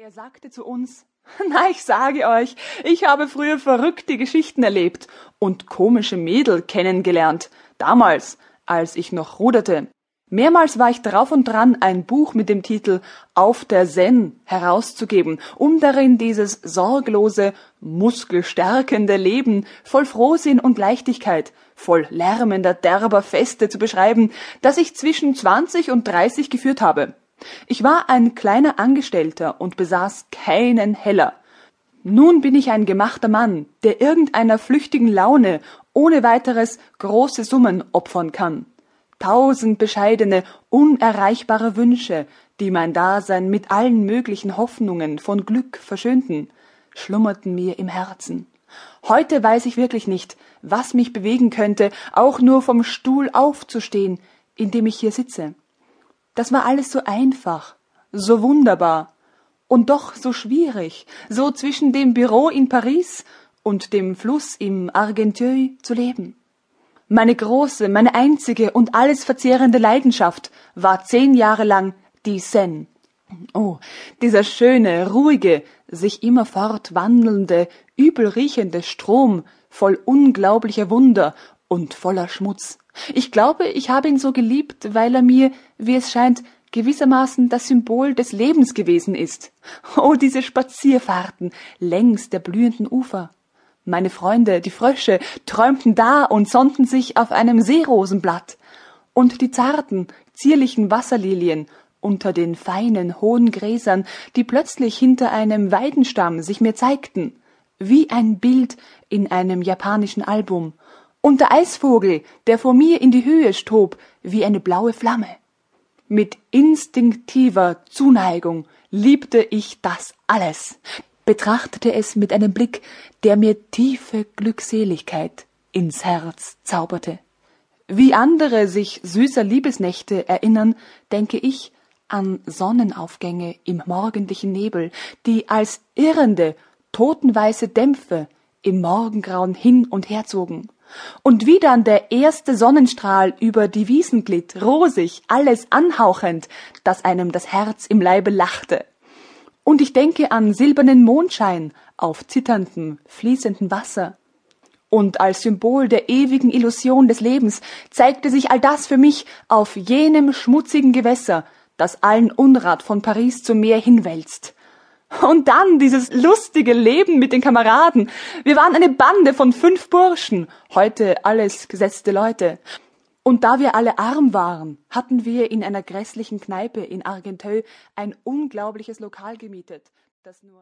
Er sagte zu uns, na, ich sage euch, ich habe früher verrückte Geschichten erlebt und komische Mädel kennengelernt, damals, als ich noch ruderte. Mehrmals war ich drauf und dran, ein Buch mit dem Titel Auf der Zen herauszugeben, um darin dieses sorglose, muskelstärkende Leben voll Frohsinn und Leichtigkeit, voll lärmender, derber Feste zu beschreiben, das ich zwischen zwanzig und dreißig geführt habe. Ich war ein kleiner Angestellter und besaß keinen Heller. Nun bin ich ein gemachter Mann, der irgendeiner flüchtigen Laune ohne weiteres große Summen opfern kann. Tausend bescheidene, unerreichbare Wünsche, die mein Dasein mit allen möglichen Hoffnungen von Glück verschönten, schlummerten mir im Herzen. Heute weiß ich wirklich nicht, was mich bewegen könnte, auch nur vom Stuhl aufzustehen, in dem ich hier sitze. Das war alles so einfach, so wunderbar und doch so schwierig, so zwischen dem Büro in Paris und dem Fluss im Argenteuil zu leben. Meine große, meine einzige und alles verzehrende Leidenschaft war zehn Jahre lang die Seine. Oh, dieser schöne, ruhige, sich immerfort wandelnde, übelriechende Strom voll unglaublicher Wunder und voller Schmutz. Ich glaube, ich habe ihn so geliebt, weil er mir, wie es scheint, gewissermaßen das Symbol des Lebens gewesen ist. Oh, diese Spazierfahrten längs der blühenden Ufer. Meine Freunde, die Frösche, träumten da und sonnten sich auf einem Seerosenblatt. Und die zarten, zierlichen Wasserlilien unter den feinen, hohen Gräsern, die plötzlich hinter einem Weidenstamm sich mir zeigten, wie ein Bild in einem japanischen Album und der Eisvogel, der vor mir in die Höhe stob wie eine blaue Flamme. Mit instinktiver Zuneigung liebte ich das alles, betrachtete es mit einem Blick, der mir tiefe Glückseligkeit ins Herz zauberte. Wie andere sich süßer Liebesnächte erinnern, denke ich an Sonnenaufgänge im morgendlichen Nebel, die als irrende, totenweiße Dämpfe im Morgengrauen hin und her zogen. Und wie dann der erste Sonnenstrahl über die Wiesen glitt, rosig, alles anhauchend, dass einem das Herz im Leibe lachte. Und ich denke an silbernen Mondschein auf zitterndem, fließendem Wasser. Und als Symbol der ewigen Illusion des Lebens zeigte sich all das für mich auf jenem schmutzigen Gewässer, das allen Unrat von Paris zum Meer hinwälzt. Und dann dieses lustige Leben mit den Kameraden. Wir waren eine Bande von fünf Burschen, heute alles gesetzte Leute. Und da wir alle arm waren, hatten wir in einer grässlichen Kneipe in Argenteuil ein unglaubliches Lokal gemietet, das nur